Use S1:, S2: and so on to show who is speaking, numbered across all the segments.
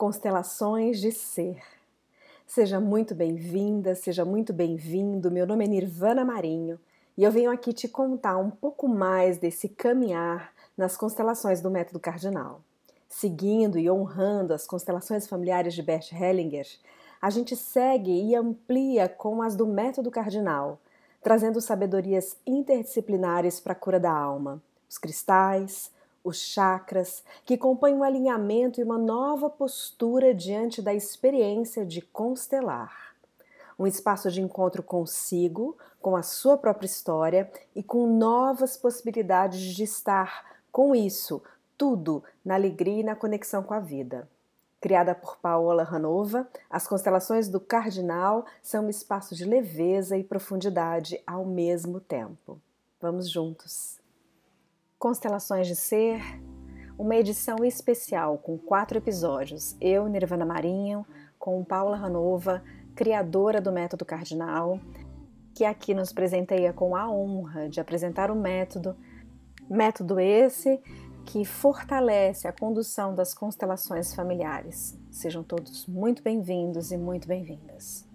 S1: Constelações de Ser. Seja muito bem-vinda, seja muito bem-vindo. Meu nome é Nirvana Marinho e eu venho aqui te contar um pouco mais desse caminhar nas constelações do método cardinal. Seguindo e honrando as constelações familiares de Bert Hellinger, a gente segue e amplia com as do método cardinal, trazendo sabedorias interdisciplinares para a cura da alma, os cristais, os chakras, que compõem um alinhamento e uma nova postura diante da experiência de constelar. Um espaço de encontro consigo, com a sua própria história e com novas possibilidades de estar com isso, tudo na alegria e na conexão com a vida. Criada por Paola Ranova, as constelações do Cardinal são um espaço de leveza e profundidade ao mesmo tempo. Vamos juntos! Constelações de Ser, uma edição especial com quatro episódios. Eu, Nirvana Marinho, com Paula Ranova, criadora do Método Cardinal, que aqui nos presenteia com a honra de apresentar o método. Método esse que fortalece a condução das constelações familiares. Sejam todos muito bem-vindos e muito bem-vindas.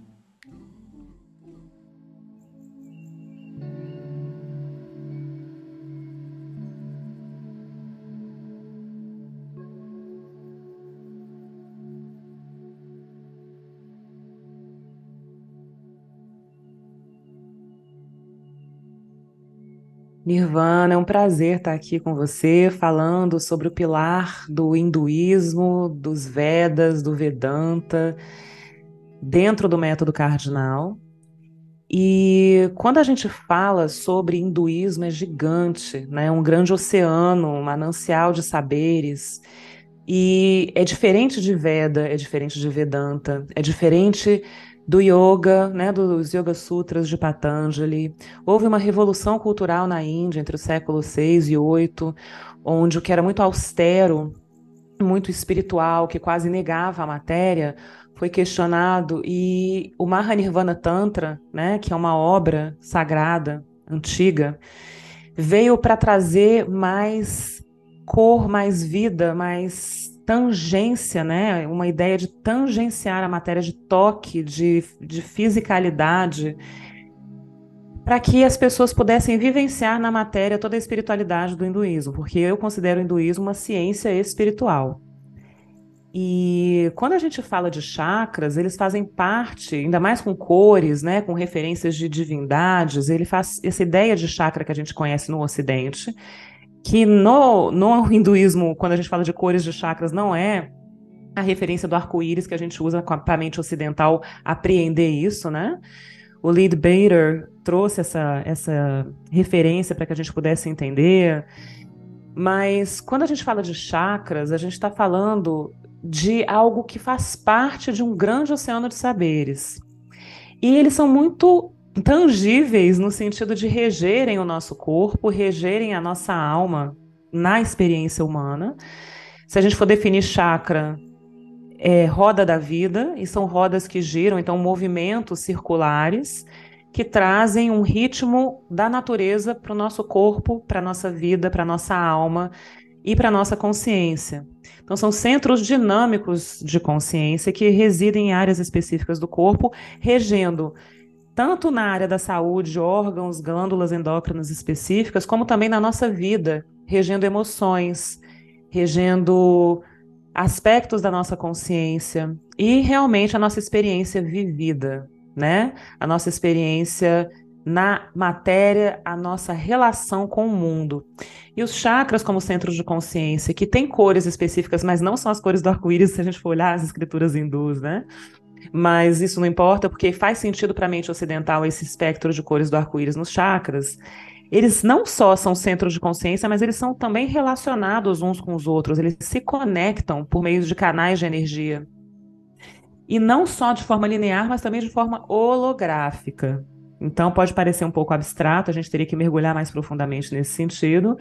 S2: Nirvana, é um prazer estar aqui com você, falando sobre o pilar do hinduísmo, dos Vedas, do Vedanta, dentro do método cardinal. E quando a gente fala sobre hinduísmo, é gigante, né? um grande oceano, um manancial de saberes. E é diferente de Veda, é diferente de Vedanta, é diferente do yoga, né, dos Yoga Sutras de Patanjali. Houve uma revolução cultural na Índia entre os séculos 6 e 8, onde o que era muito austero, muito espiritual, que quase negava a matéria, foi questionado e o Mahanirvana Tantra, né, que é uma obra sagrada, antiga, veio para trazer mais cor, mais vida, mais tangência, né? Uma ideia de tangenciar a matéria de toque, de, de fisicalidade, para que as pessoas pudessem vivenciar na matéria toda a espiritualidade do hinduísmo, porque eu considero o hinduísmo uma ciência espiritual. E quando a gente fala de chakras, eles fazem parte, ainda mais com cores, né, com referências de divindades, ele faz essa ideia de chakra que a gente conhece no Ocidente, que no, no hinduísmo, quando a gente fala de cores de chakras, não é a referência do arco-íris que a gente usa para a mente ocidental apreender isso, né? O Lead Bader trouxe essa, essa referência para que a gente pudesse entender. Mas quando a gente fala de chakras, a gente está falando de algo que faz parte de um grande oceano de saberes. E eles são muito tangíveis no sentido de regerem o nosso corpo, regerem a nossa alma na experiência humana. Se a gente for definir chakra, é roda da vida, e são rodas que giram, então movimentos circulares que trazem um ritmo da natureza para o nosso corpo, para a nossa vida, para a nossa alma e para a nossa consciência. Então, são centros dinâmicos de consciência que residem em áreas específicas do corpo, regendo tanto na área da saúde, órgãos, glândulas endócrinas específicas, como também na nossa vida, regendo emoções, regendo aspectos da nossa consciência e realmente a nossa experiência vivida, né? A nossa experiência na matéria, a nossa relação com o mundo. E os chakras como centros de consciência, que têm cores específicas, mas não são as cores do arco-íris se a gente for olhar as escrituras hindus, né? Mas isso não importa porque faz sentido para a mente ocidental esse espectro de cores do arco-íris nos chakras. Eles não só são centros de consciência, mas eles são também relacionados uns com os outros, eles se conectam por meio de canais de energia. E não só de forma linear, mas também de forma holográfica. Então pode parecer um pouco abstrato, a gente teria que mergulhar mais profundamente nesse sentido,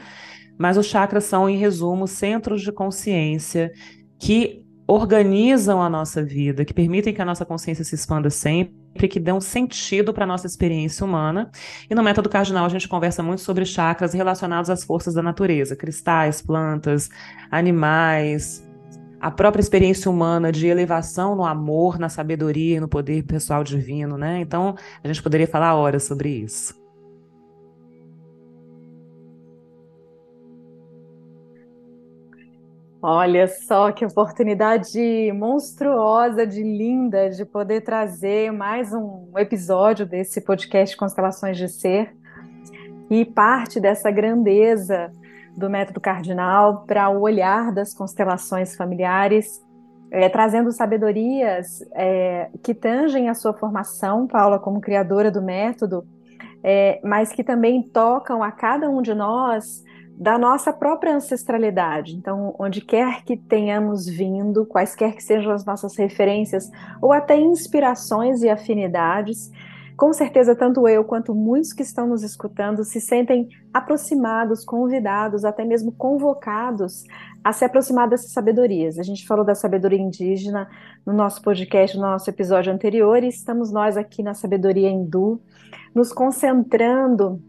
S2: mas os chakras são, em resumo, centros de consciência que organizam a nossa vida, que permitem que a nossa consciência se expanda sempre, que dão sentido para a nossa experiência humana. E no método cardinal a gente conversa muito sobre chakras relacionados às forças da natureza, cristais, plantas, animais, a própria experiência humana de elevação no amor, na sabedoria no poder pessoal divino, né? Então, a gente poderia falar horas sobre isso.
S1: Olha só que oportunidade monstruosa, de linda, de poder trazer mais um episódio desse podcast Constelações de Ser e parte dessa grandeza do método cardinal para o olhar das constelações familiares, é, trazendo sabedorias é, que tangem a sua formação, Paula, como criadora do método, é, mas que também tocam a cada um de nós da nossa própria ancestralidade. Então, onde quer que tenhamos vindo, quaisquer que sejam as nossas referências ou até inspirações e afinidades, com certeza tanto eu quanto muitos que estão nos escutando se sentem aproximados, convidados, até mesmo convocados a se aproximar dessas sabedorias. A gente falou da sabedoria indígena no nosso podcast, no nosso episódio anterior, e estamos nós aqui na sabedoria hindu, nos concentrando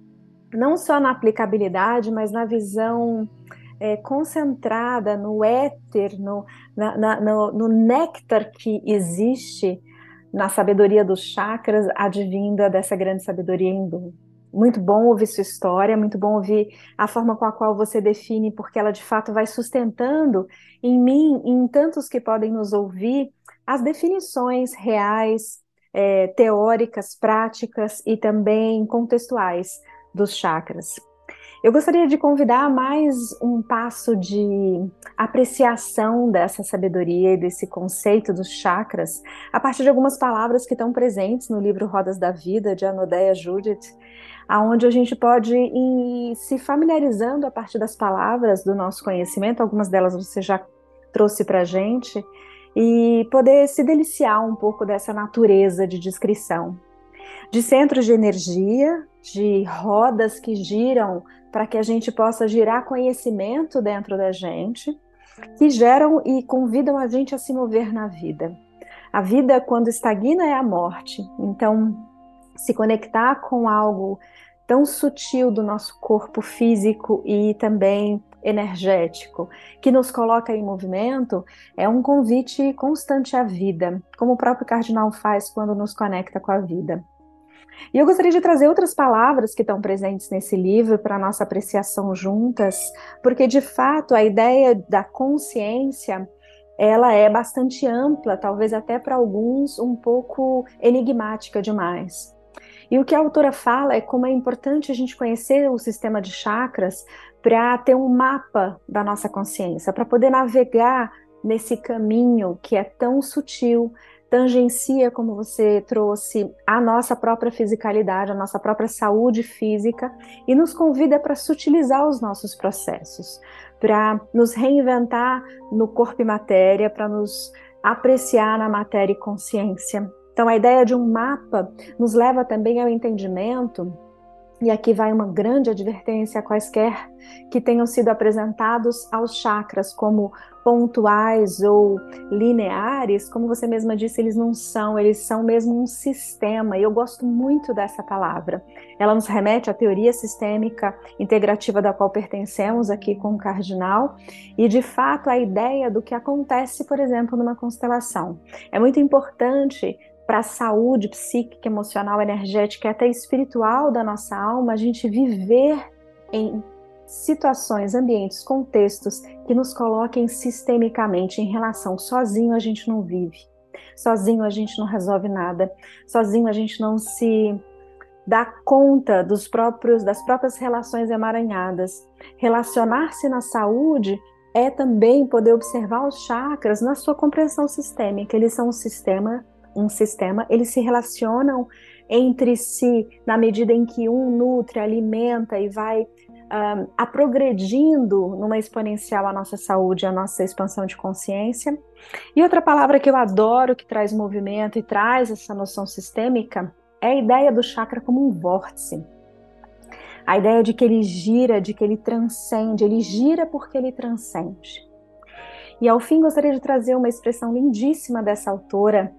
S1: não só na aplicabilidade, mas na visão é, concentrada no éter, no, na, na, no, no néctar que existe na sabedoria dos chakras, advinda dessa grande sabedoria hindu. Muito bom ouvir sua história, muito bom ouvir a forma com a qual você define, porque ela de fato vai sustentando em mim e em tantos que podem nos ouvir as definições reais, é, teóricas, práticas e também contextuais dos chakras. Eu gostaria de convidar mais um passo de apreciação dessa sabedoria e desse conceito dos chakras a partir de algumas palavras que estão presentes no livro Rodas da Vida de Anodeia Judith, aonde a gente pode ir se familiarizando a partir das palavras do nosso conhecimento, algumas delas você já trouxe para a gente, e poder se deliciar um pouco dessa natureza de descrição. De centros de energia, de rodas que giram para que a gente possa girar conhecimento dentro da gente, que geram e convidam a gente a se mover na vida. A vida, quando estagna, é a morte. Então, se conectar com algo tão sutil do nosso corpo físico e também energético, que nos coloca em movimento, é um convite constante à vida, como o próprio cardinal faz quando nos conecta com a vida. E eu gostaria de trazer outras palavras que estão presentes nesse livro para nossa apreciação juntas, porque de fato a ideia da consciência ela é bastante ampla, talvez até para alguns um pouco enigmática demais. E o que a autora fala é como é importante a gente conhecer o sistema de chakras para ter um mapa da nossa consciência, para poder navegar nesse caminho que é tão sutil, tangencia, como você trouxe, a nossa própria fisicalidade, a nossa própria saúde física e nos convida para sutilizar os nossos processos, para nos reinventar no corpo e matéria, para nos apreciar na matéria e consciência. Então, a ideia de um mapa nos leva também ao entendimento e aqui vai uma grande advertência a quaisquer que tenham sido apresentados aos chakras como pontuais ou lineares, como você mesma disse, eles não são, eles são mesmo um sistema, e eu gosto muito dessa palavra. Ela nos remete à teoria sistêmica integrativa da qual pertencemos aqui com o cardinal, e de fato a ideia do que acontece, por exemplo, numa constelação. É muito importante para a saúde psíquica, emocional, energética e até espiritual da nossa alma, a gente viver em situações, ambientes, contextos que nos coloquem sistemicamente em relação. Sozinho a gente não vive, sozinho a gente não resolve nada, sozinho a gente não se dá conta dos próprios das próprias relações emaranhadas. Relacionar-se na saúde é também poder observar os chakras na sua compreensão sistêmica. Eles são um sistema, um sistema, eles se relacionam entre si na medida em que um nutre, alimenta e vai uh, a progredindo numa exponencial a nossa saúde, a nossa expansão de consciência. E outra palavra que eu adoro, que traz movimento e traz essa noção sistêmica, é a ideia do chakra como um vórtice. A ideia de que ele gira, de que ele transcende, ele gira porque ele transcende. E ao fim gostaria de trazer uma expressão lindíssima dessa autora,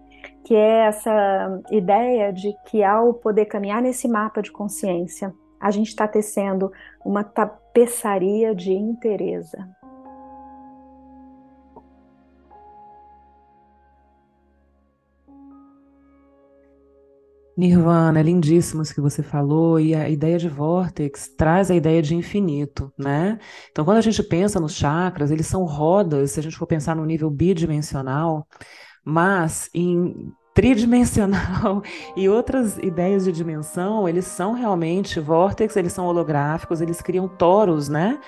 S1: que é essa ideia de que ao poder caminhar nesse mapa de consciência, a gente está tecendo uma tapeçaria de interesa.
S2: Nirvana, é lindíssimo isso que você falou, e a ideia de vórtex traz a ideia de infinito, né? Então, quando a gente pensa nos chakras, eles são rodas, se a gente for pensar no nível bidimensional, mas em tridimensional e outras ideias de dimensão, eles são realmente vórtex, eles são holográficos, eles criam toros, né?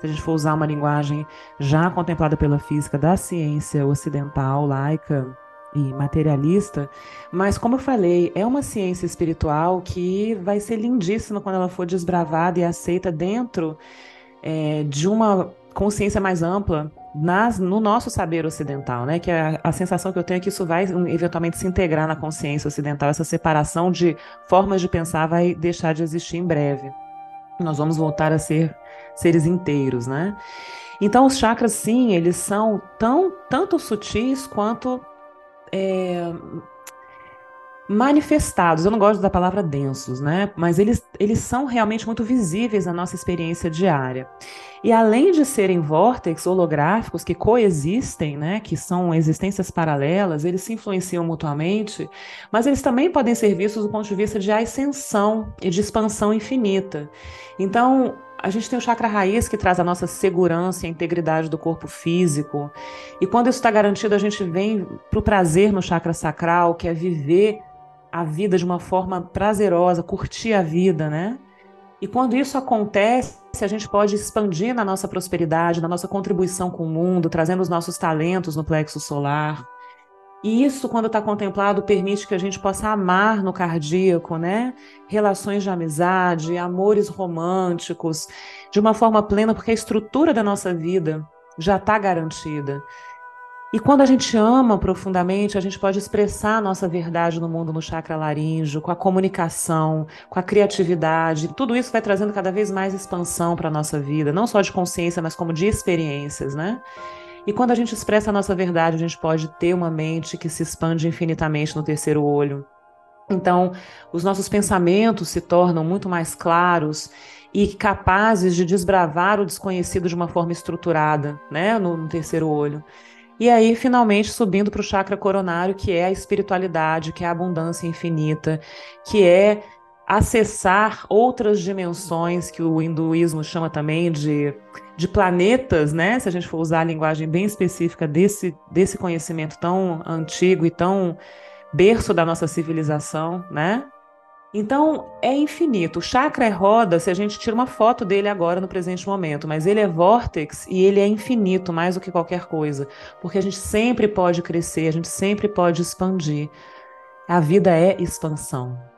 S2: Se a gente for usar uma linguagem já contemplada pela física da ciência ocidental, laica, e materialista, mas como eu falei, é uma ciência espiritual que vai ser lindíssima quando ela for desbravada e aceita dentro é, de uma consciência mais ampla nas, no nosso saber ocidental, né? Que a, a sensação que eu tenho é que isso vai eventualmente se integrar na consciência ocidental, essa separação de formas de pensar vai deixar de existir em breve. Nós vamos voltar a ser seres inteiros, né? Então os chakras, sim, eles são tão tanto sutis quanto é, manifestados. Eu não gosto da palavra densos, né? Mas eles, eles são realmente muito visíveis na nossa experiência diária. E além de serem vórtices holográficos que coexistem, né, que são existências paralelas, eles se influenciam mutuamente, mas eles também podem ser vistos do ponto de vista de ascensão e de expansão infinita. Então, a gente tem o chakra raiz que traz a nossa segurança e a integridade do corpo físico. E quando isso está garantido, a gente vem para o prazer no chakra sacral, que é viver a vida de uma forma prazerosa, curtir a vida, né? E quando isso acontece, a gente pode expandir na nossa prosperidade, na nossa contribuição com o mundo, trazendo os nossos talentos no plexo solar. E isso, quando está contemplado, permite que a gente possa amar no cardíaco, né? Relações de amizade, amores românticos, de uma forma plena, porque a estrutura da nossa vida já está garantida. E quando a gente ama profundamente, a gente pode expressar a nossa verdade no mundo no chakra laríngeo, com a comunicação, com a criatividade. Tudo isso vai trazendo cada vez mais expansão para a nossa vida, não só de consciência, mas como de experiências, né? E quando a gente expressa a nossa verdade, a gente pode ter uma mente que se expande infinitamente no terceiro olho. Então, os nossos pensamentos se tornam muito mais claros e capazes de desbravar o desconhecido de uma forma estruturada, né, no, no terceiro olho. E aí, finalmente, subindo para o chakra coronário, que é a espiritualidade, que é a abundância infinita, que é acessar outras dimensões que o hinduísmo chama também de, de planetas, né? Se a gente for usar a linguagem bem específica desse, desse conhecimento tão antigo e tão berço da nossa civilização, né? Então, é infinito. O chakra é roda se a gente tira uma foto dele agora no presente momento, mas ele é vórtex e ele é infinito mais do que qualquer coisa, porque a gente sempre pode crescer, a gente sempre pode expandir. A vida é expansão.